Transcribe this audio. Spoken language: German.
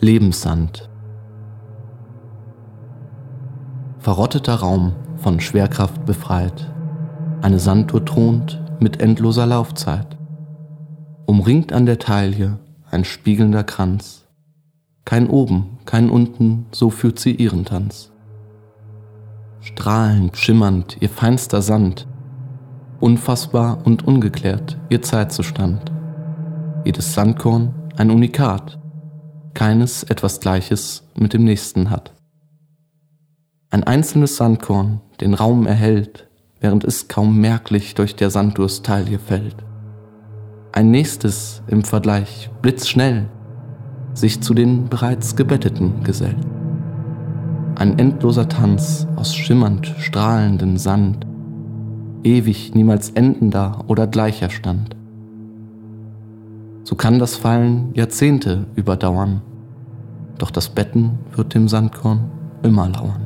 Lebenssand. Verrotteter Raum, von Schwerkraft befreit. Eine Sanduhr thront mit endloser Laufzeit. Umringt an der Taille ein spiegelnder Kranz. Kein oben, kein unten, so führt sie ihren Tanz. Strahlend, schimmernd, ihr feinster Sand, unfassbar und ungeklärt ihr Zeitzustand. Jedes Sandkorn ein Unikat, keines etwas Gleiches mit dem nächsten hat. Ein einzelnes Sandkorn den Raum erhellt, während es kaum merklich durch der Sanddurstalie fällt. Ein nächstes im Vergleich blitzschnell sich zu den bereits Gebetteten gesellt. Ein endloser Tanz aus schimmernd strahlenden Sand, ewig niemals endender oder gleicher Stand. So kann das Fallen Jahrzehnte überdauern, doch das Betten wird dem Sandkorn immer lauern.